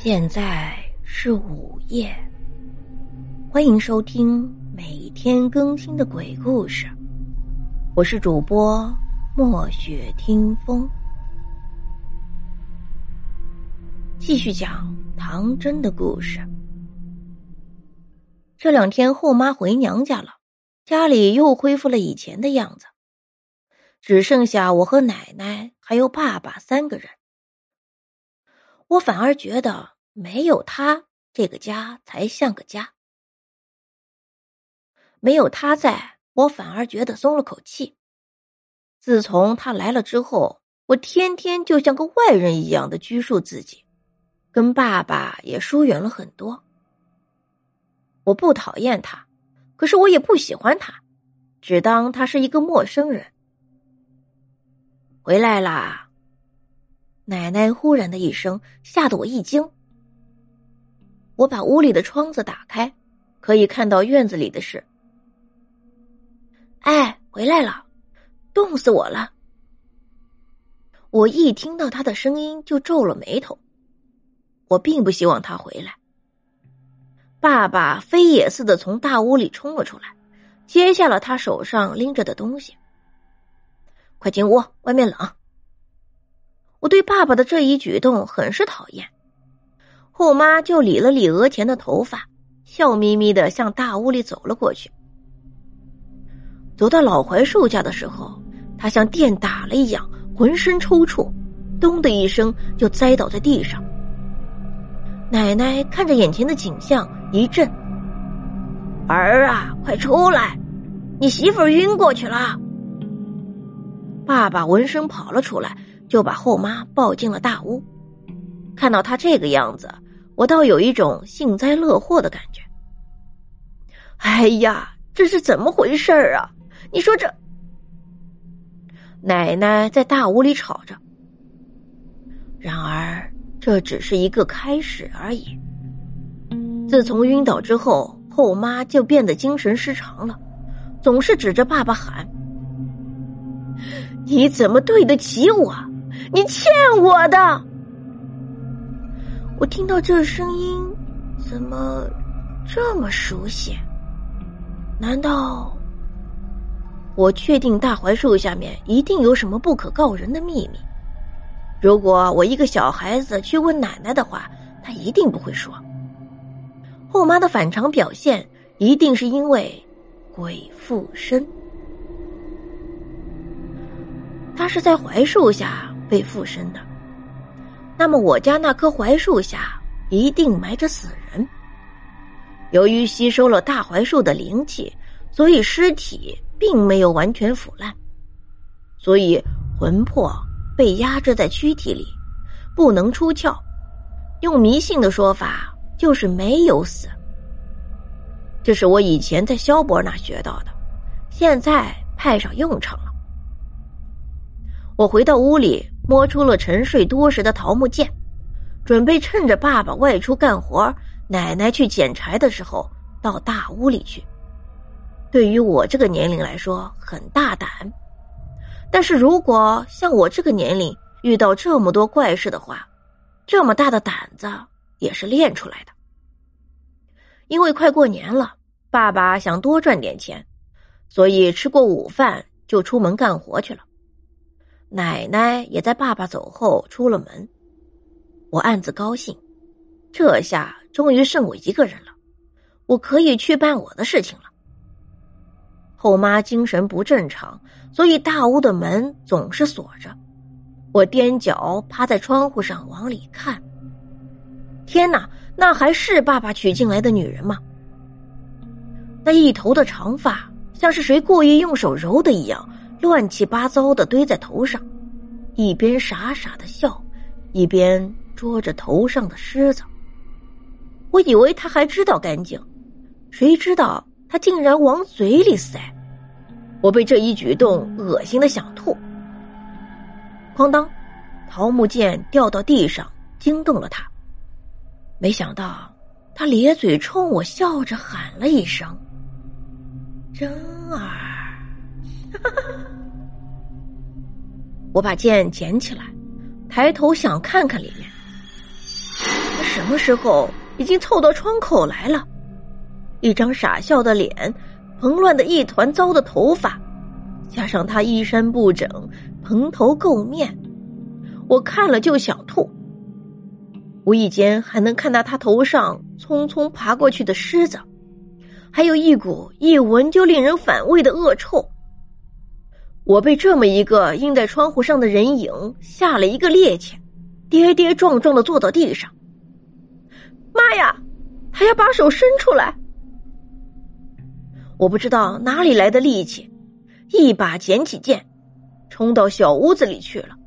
现在是午夜，欢迎收听每天更新的鬼故事。我是主播墨雪听风，继续讲唐真的故事。这两天后妈回娘家了，家里又恢复了以前的样子，只剩下我和奶奶还有爸爸三个人。我反而觉得没有他，这个家才像个家。没有他在，我反而觉得松了口气。自从他来了之后，我天天就像个外人一样的拘束自己，跟爸爸也疏远了很多。我不讨厌他，可是我也不喜欢他，只当他是一个陌生人。回来啦。奶奶忽然的一声，吓得我一惊。我把屋里的窗子打开，可以看到院子里的事。哎，回来了，冻死我了！我一听到他的声音就皱了眉头。我并不希望他回来。爸爸飞也似的从大屋里冲了出来，接下了他手上拎着的东西。快进屋，外面冷。我对爸爸的这一举动很是讨厌，后妈就理了理额前的头发，笑眯眯的向大屋里走了过去。走到老槐树下的时候，他像电打了一样，浑身抽搐，咚的一声就栽倒在地上。奶奶看着眼前的景象一震：“儿啊，快出来！你媳妇晕过去了。”爸爸闻声跑了出来。就把后妈抱进了大屋，看到她这个样子，我倒有一种幸灾乐祸的感觉。哎呀，这是怎么回事啊？你说这……奶奶在大屋里吵着。然而，这只是一个开始而已。自从晕倒之后，后妈就变得精神失常了，总是指着爸爸喊：“你怎么对得起我？”你欠我的！我听到这声音，怎么这么熟悉？难道我确定大槐树下面一定有什么不可告人的秘密？如果我一个小孩子去问奶奶的话，她一定不会说。后妈的反常表现，一定是因为鬼附身。她是在槐树下。被附身的，那么我家那棵槐树下一定埋着死人。由于吸收了大槐树的灵气，所以尸体并没有完全腐烂，所以魂魄被压制在躯体里，不能出窍。用迷信的说法，就是没有死。这是我以前在萧伯那学到的，现在派上用场了。我回到屋里。摸出了沉睡多时的桃木剑，准备趁着爸爸外出干活，奶奶去捡柴的时候到大屋里去。对于我这个年龄来说很大胆，但是如果像我这个年龄遇到这么多怪事的话，这么大的胆子也是练出来的。因为快过年了，爸爸想多赚点钱，所以吃过午饭就出门干活去了。奶奶也在爸爸走后出了门，我暗自高兴，这下终于剩我一个人了，我可以去办我的事情了。后妈精神不正常，所以大屋的门总是锁着。我踮脚趴在窗户上往里看，天哪，那还是爸爸娶进来的女人吗？那一头的长发像是谁故意用手揉的一样。乱七八糟的堆在头上，一边傻傻的笑，一边捉着头上的虱子。我以为他还知道干净，谁知道他竟然往嘴里塞。我被这一举动恶心的想吐。哐当，桃木剑掉到地上，惊动了他。没想到他咧嘴冲我笑着喊了一声：“真儿。”哈 哈我把剑捡起来，抬头想看看里面，他什么时候已经凑到窗口来了，一张傻笑的脸，蓬乱的一团糟的头发，加上他衣衫不整、蓬头垢面，我看了就想吐。无意间还能看到他头上匆匆爬过去的虱子，还有一股一闻就令人反胃的恶臭。我被这么一个映在窗户上的人影吓了一个趔趄，跌跌撞撞的坐到地上。妈呀！还要把手伸出来，我不知道哪里来的力气，一把捡起剑，冲到小屋子里去了。